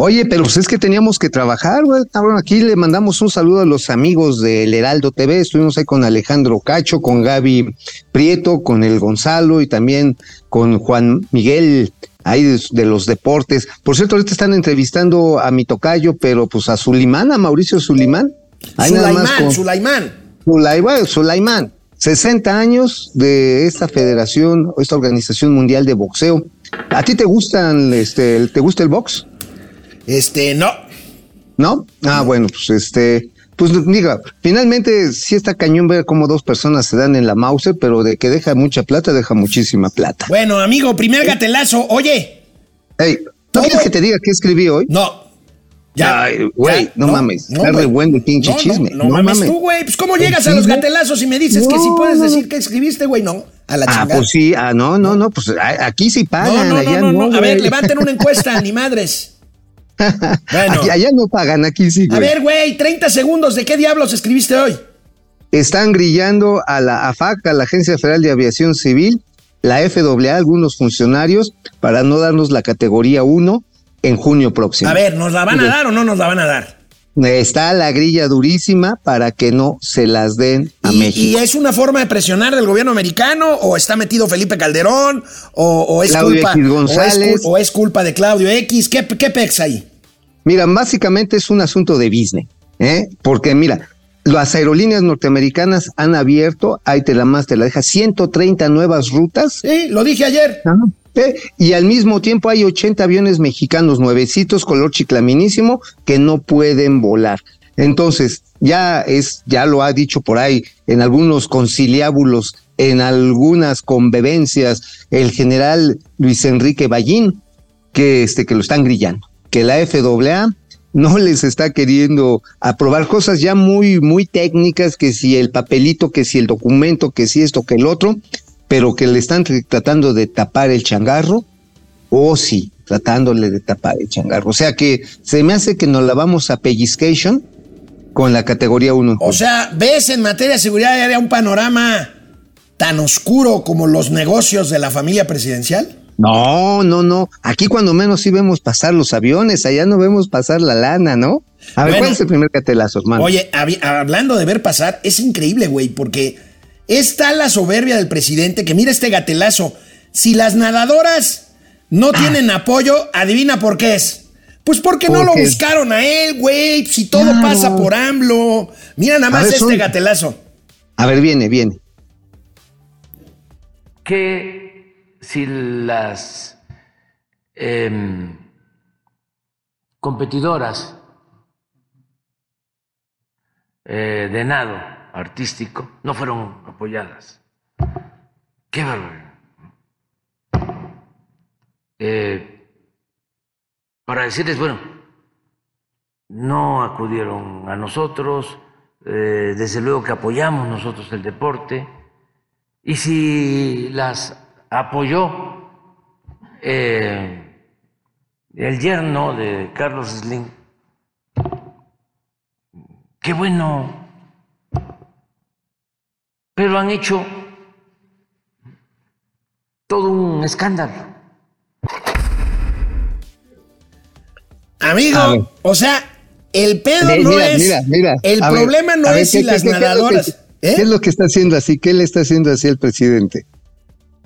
Oye, pero pues es que teníamos que trabajar, güey. Cabrón, aquí le mandamos un saludo a los amigos del Heraldo TV. Estuvimos ahí con Alejandro Cacho, con Gaby Prieto, con el Gonzalo y también con Juan Miguel, ahí de, de los deportes. Por cierto, ahorita están entrevistando a mi tocayo, pero pues a Sulimán, a Mauricio Sulimán. Sulaimán, Sulaimán. Sulaimán, Sulaimán, 60 años de esta federación, esta organización mundial de boxeo. ¿A ti te gustan, este, te gusta el box? Este, no. ¿No? Ah, bueno, pues este, pues diga, finalmente sí está cañón ver cómo dos personas se dan en la mouse, pero de que deja mucha plata, deja muchísima plata. Bueno, amigo, primer gatelazo. Oye, Ey, ¿tú Todo- quieres que te diga qué escribí hoy? no. Ya. Güey, no mames, está re bueno el pinche No, no, chisme, No, no mames, mames. tú, güey. Pues, ¿cómo ¿El llegas a los gatelazos y me dices que No, sí puedes no, no. decir que escribiste, güey? No. A la Ah, chingada. pues sí, ah, no, no, no, pues aquí sí no, pagan, no, no, no, no. no. A ver, levanten una encuesta, ni madres. Bueno. Allá no pagan, aquí sí, A ver, güey, 30 segundos. ¿De qué diablos escribiste hoy? Están grillando a la AFAC, a la Agencia Federal de Aviación Civil, la FAA, algunos funcionarios, para no darnos la categoría 1 en junio próximo. A ver, ¿nos la van a dar o no nos la van a dar? Está la grilla durísima para que no se las den a ¿Y, y México. es una forma de presionar del gobierno americano? ¿O está metido Felipe Calderón? ¿O, o es, Claudio culpa, X o es, González. o es culpa de Claudio X? ¿Qué, qué pex ahí? Mira, básicamente es un asunto de business, ¿eh? porque mira, las aerolíneas norteamericanas han abierto, ahí te la más te la deja, 130 nuevas rutas Sí, lo dije ayer. Y al mismo tiempo hay 80 aviones mexicanos nuevecitos, color chiclaminísimo, que no pueden volar. Entonces, ya es, ya lo ha dicho por ahí en algunos conciliábulos, en algunas convivencias, el general Luis Enrique Ballín, que este, que lo están grillando, que la FAA no les está queriendo aprobar cosas ya muy, muy técnicas, que si el papelito, que si el documento, que si esto, que el otro, pero que le están tr- tratando de tapar el changarro, o sí, tratándole de tapar el changarro. O sea que se me hace que nos la vamos a pellizcation con la categoría 1. O sea, ¿ves en materia de seguridad aérea un panorama tan oscuro como los negocios de la familia presidencial? No, no, no. Aquí cuando menos sí vemos pasar los aviones, allá no vemos pasar la lana, ¿no? A ver, Bueno. ¿cuál es el primer catelazo, hermano? Oye, hablando de ver pasar, es increíble, güey, porque es tal la soberbia del presidente que mira este gatelazo. Si las nadadoras no tienen apoyo, adivina por qué es. Pues porque no lo buscaron a él, güey. Si todo Claro. pasa por AMLO. Mira nada A más ver, este son- gatelazo. A ver, viene, viene. que si las em, competidoras eh, de nado artístico no fueron apoyadas. Qué barbaridad. Eh, para decirles, bueno, no acudieron a nosotros, eh, desde luego que apoyamos nosotros el deporte, y si las apoyó eh, el yerno de Carlos Slim, qué bueno, pero han hecho todo un escándalo. Amigo, o sea, el pedo no mira, es. mira, mira. El A ver, problema no ver, es ¿qué- si qué- las qué- qué es lo que- nadadoras. ¿eh? ¿Qué es lo que está haciendo así? ¿Qué le está haciendo así el presidente?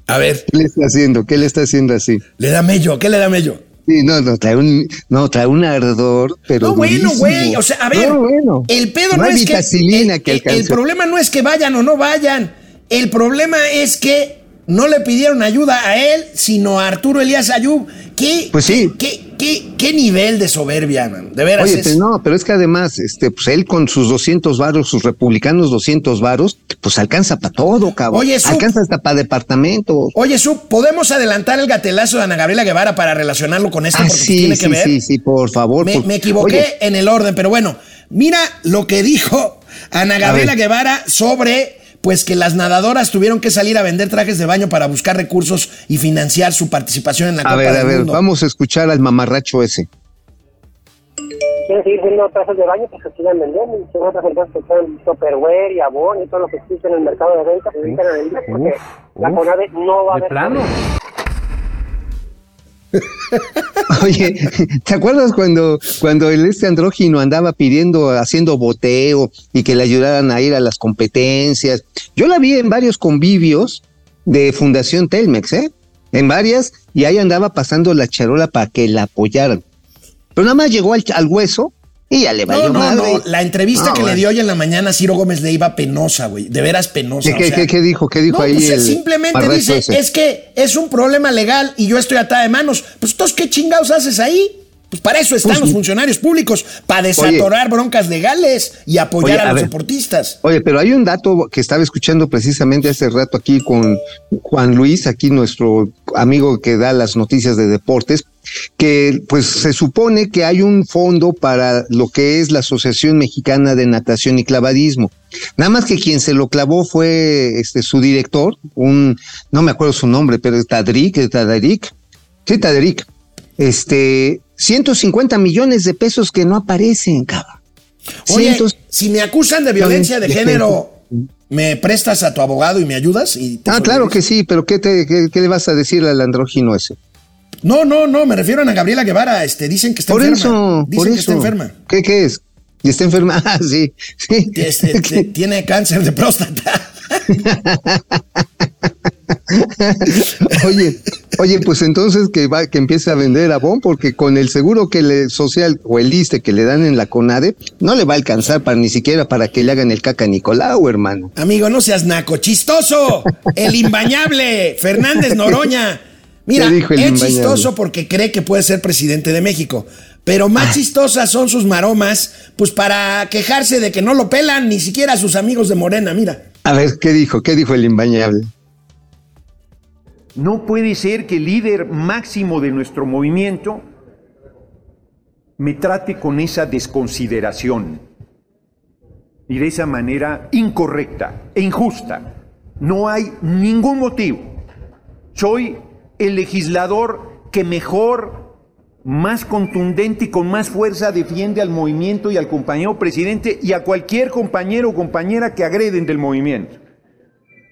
A ver, ¿Qué le está haciendo? ¿Qué le está haciendo así? le da mello, ¿qué le da mello? Sí, no, no, trae un, no, trae un ardor, pero No, bueno, güey. O sea, a ver, No, bueno. el pedo no, es que. el, que el- el alcance. problema no es que vayan o no vayan. El problema es que no le pidieron ayuda a él, sino a Arturo Elías Ayub. ¿Qué, Pues sí. ¿Qué, qué, qué nivel de soberbia, man? De veras Oye, es. pero no, pero es que además, este, pues él con sus 200 varos, sus republicanos 200 varos, pues alcanza para todo, cabrón. Oye, alcanza hasta para departamentos. Oye, ¿podemos adelantar el gatelazo de Ana Gabriela Guevara para relacionarlo con esto? Ah, Porque sí, tiene que sí, ver. sí, sí, por favor. Me, por- me equivoqué Oye, en el orden, pero bueno, mira lo que dijo Ana Gabriela. Guevara sobre pues que las nadadoras tuvieron que salir a vender trajes de baño para buscar recursos y financiar su participación en la a Copa ver, del a ver, Mundo. vamos a escuchar al mamarracho ese. quieren seguir vendiendo trajes de baño, pues que sigan vendiendo. Y son otras empresas que son Tupperware y Avon y todo lo que existe en el mercado de venta, se dedican a vender porque la CONAVE no va a de haber. plano. Oye, ¿te acuerdas cuando, cuando el este andrógino andaba pidiendo, haciendo boteo y que le ayudaran a ir a las competencias? Yo la vi en varios convivios de Fundación Telmex, ¿eh? En varias, y ahí andaba pasando la charola para que la apoyaran. Pero nada más llegó al, al hueso y ya le valió No, no, madre. no. La entrevista No, que le bueno. dio hoy en la mañana a Ciro Gómez le iba penosa, güey. De veras penosa. ¿Qué, o qué, sea. qué- qué dijo? ¿Qué dijo No, ahí pues, el simplemente dice, ese? es que es un problema legal y yo estoy atada de manos. Pues entonces, ¿qué chingados haces ahí? Pues para eso están Pues, los funcionarios públicos, para desatorar broncas legales y apoyar Oye, a, a los ver. deportistas. Oye, pero hay un dato que estaba escuchando precisamente hace rato aquí con Juan Luis, aquí nuestro amigo que da las noticias de deportes, que pues se supone que hay un fondo para lo que es la Asociación Mexicana de Natación y Clavadismo. Nada más que quien se lo clavó fue este su director, un no me acuerdo su nombre, pero es Tadrik, Tadrik, sí, Tadrik. Este, 150 millones de pesos que no aparecen, cabrón. Oye, Cientos- si me acusan de violencia de de género, ¿me prestas a tu abogado y me ayudas? Y Ah, claro que sí, pero ¿qué, te, qué, qué le vas a decir al andrógino ese? No, no, no, me refiero a Ana Gabriela Guevara. Este, dicen que está Por enferma. eso, dicen por que eso. está enferma. ¿Qué, qué es? ¿Y está enferma? Ah, sí, sí. Este, te- tiene cáncer de próstata. oye, oye, pues entonces que va, que empiece a vender abón, porque con el seguro que le social o el liste que le dan en la CONADE, no le va a alcanzar para ni siquiera para que le hagan el caca a Nicolau, hermano. Amigo, no seas naco. Chistoso. El imbañable. Fernández Noroña. Mira, ¿Qué dijo el es chistoso porque cree que puede ser presidente de México. Pero más Ah. chistosas son sus maromas, pues para quejarse de que no lo pelan ni siquiera a sus amigos de Morena, mira. A ver, ¿qué dijo? ¿Qué dijo el imbañable? No puede ser que el líder máximo de nuestro movimiento me trate con esa desconsideración y de esa manera incorrecta e injusta. No hay ningún motivo. Soy el legislador que mejor, más contundente y con más fuerza defiende al movimiento y al compañero presidente y a cualquier compañero o compañera que agreden del movimiento.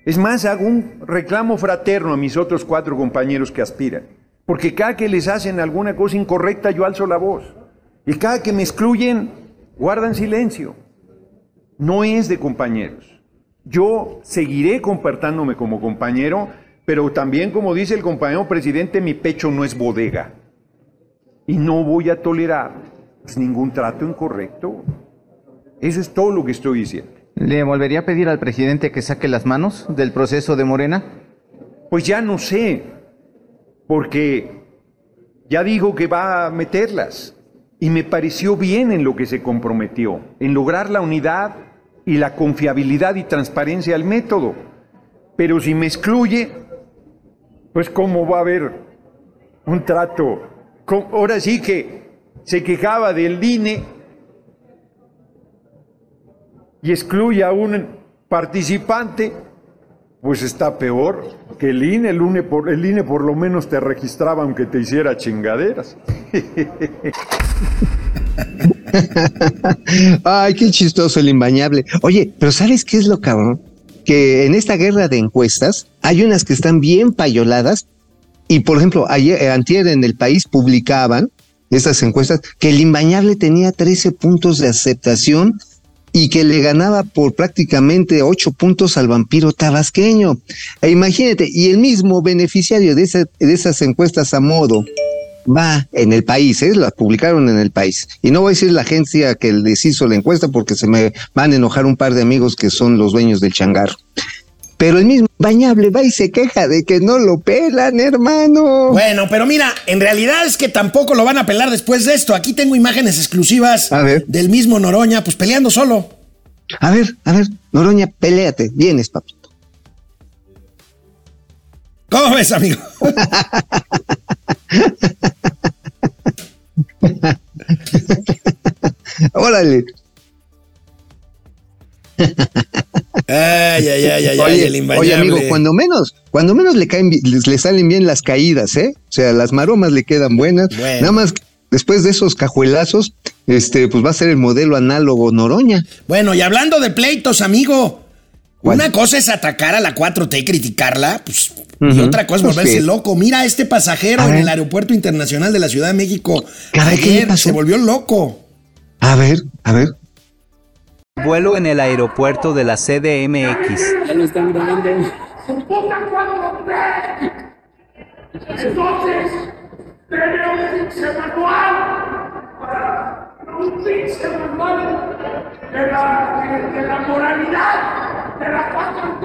Es más, hago un reclamo fraterno a mis otros cuatro compañeros que aspiran. Porque cada que les hacen alguna cosa incorrecta, yo alzo la voz. Y cada que me excluyen, guardan silencio. No es de compañeros. yo seguiré comportándome como compañero, pero también, como dice el compañero presidente, mi pecho no es bodega. Y no voy a tolerar pues, ningún trato incorrecto. Eso es todo lo que estoy diciendo. ¿Le volvería a pedir al presidente que saque las manos del proceso de Morena? Pues ya no sé, porque ya dijo que va a meterlas. Y me pareció bien en lo que se comprometió, en lograr la unidad y la confiabilidad y transparencia al método. Pero si me excluye, pues cómo va a haber un trato. Ahora sí que se quejaba del INE y excluye a un participante, pues está peor que el INE. El INE por, el INE por lo menos te registraba aunque te hiciera chingaderas. Ay, qué chistoso el imbañable. Oye, pero ¿sabes qué es lo cabrón? Que en esta guerra de encuestas hay unas que están bien payoladas y, por ejemplo, ayer, eh, en el país publicaban estas encuestas que el imbañable tenía 13 puntos de aceptación y que le ganaba por prácticamente 8 puntos al vampiro tabasqueño. E imagínate, y el mismo beneficiario de esas encuestas a modo va en el país, ¿eh? las publicaron en el país. Y no voy a decir la agencia que les hizo la encuesta porque se me van a enojar un par de amigos que son los dueños del changarro. Pero el mismo bañable va y se queja de que no lo pelan, hermano. Bueno, pero mira, en realidad es que tampoco lo van a pelar después de esto. Aquí tengo imágenes exclusivas A ver. del mismo Noroña, pues peleando solo. A ver, a ver, Noroña, peléate, vienes, papito. ¿Cómo ves, amigo? Órale. Ay, ay, ay, ay, Oye, el oye, amigo, cuando menos, cuando menos le caen, les, le salen bien las caídas, ¿eh? O sea, las maromas le quedan buenas. Bueno. Nada más, después de esos cajuelazos, este, pues va a ser el modelo análogo Noroña. Bueno, y hablando de pleitos, amigo, ¿Cuál? una cosa es atacar a la 4T y criticarla, pues, y Ujú. otra cosa es Pues volverse sí. loco. Mira a este pasajero A en el Aeropuerto Internacional de la Ciudad de México. Caray, ¿qué le Ayer pasó? se volvió loco. A ver, a ver. Vuelo en el aeropuerto de la CDMX. Entonces, debe un pinche manual para un pinche manual de la, de, de la moralidad de la 4T.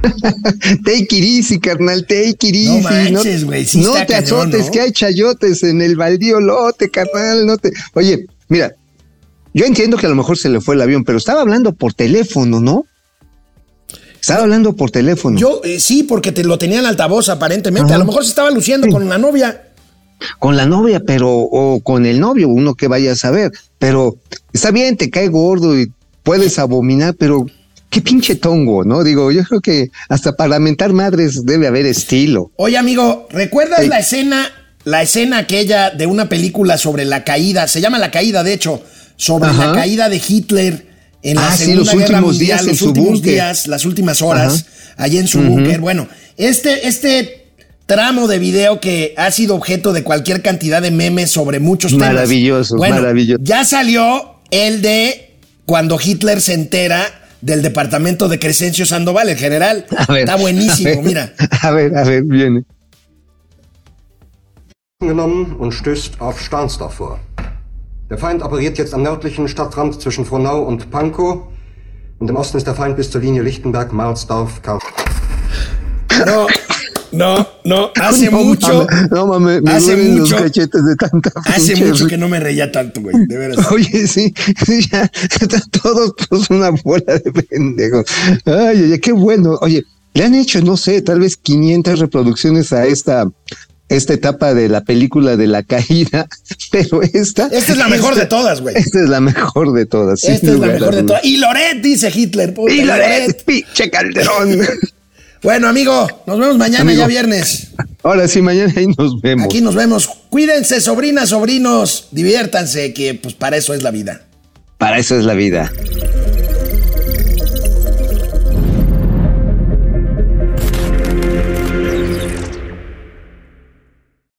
Take it easy, carnal, take it easy. manches, güey, sí no te cañón, azotes, ¿no? que hay chayotes en el baldío lote, carnal, no te... Oye, mira, yo entiendo que a lo mejor se le fue el avión, pero estaba hablando por teléfono, ¿no? Estaba hablando por teléfono. Yo eh, sí, porque te lo tenía en altavoz aparentemente. Ajá. A lo mejor se estaba luciendo con una novia. con la novia, pero, o con el novio, uno que vaya a saber. Pero está bien, te cae gordo y puedes abominar, pero qué pinche tongo, ¿no? Digo, yo creo que hasta para mentar madres debe haber estilo. Oye, amigo, ¿recuerdas Sí. la escena, la escena aquella de una película sobre la caída? Se llama La Caída, de hecho, sobre Ajá. la caída de Hitler en la Ah, sí, Segunda los Guerra últimos Mundial, días en los su últimos búnker. días, las últimas horas, Ajá. allí en su Ujú. búnker. Bueno, este, este tramo de video que ha sido objeto de cualquier cantidad de memes sobre muchos temas. Maravilloso, Bueno, maravilloso. Ya salió el de cuando Hitler se entera del departamento de Crescencio Sandoval, el general. A ver, Está buenísimo, a ver, mira. A ver, a ver, viene. genommen und stößt auf Stahnsdorf vor. Der Feind operiert jetzt am nördlichen Stadtrand zwischen Frohnau und Pankow und im Osten ist der Feind bis zur Linie Lichtenberg, Marsdorf, Karl. No, no, no, hace No mucho, no mames, me hace mucho- los cachetes de tanta hace mucho que no me reía tanto, güey, de veras. Oye, sí, sí, ya, están todos pues una bola de pendejos. Ay, oye, qué bueno. Oye, le han hecho, no sé, tal vez 500 reproducciones a esta, esta etapa de la película de la caída, pero esta. Esta es la mejor de todas, güey. Esta es la mejor de todas. Esta es la mejor de todas. Y Loret, dice Hitler. puta, Y Loret, pinche Calderón. Bueno, amigo, nos vemos mañana, Amigo. ya viernes. Ahora sí, mañana ahí nos vemos. Aquí nos vemos. Cuídense, sobrinas, sobrinos. Diviértanse, que pues para eso es la vida. Para eso es la vida.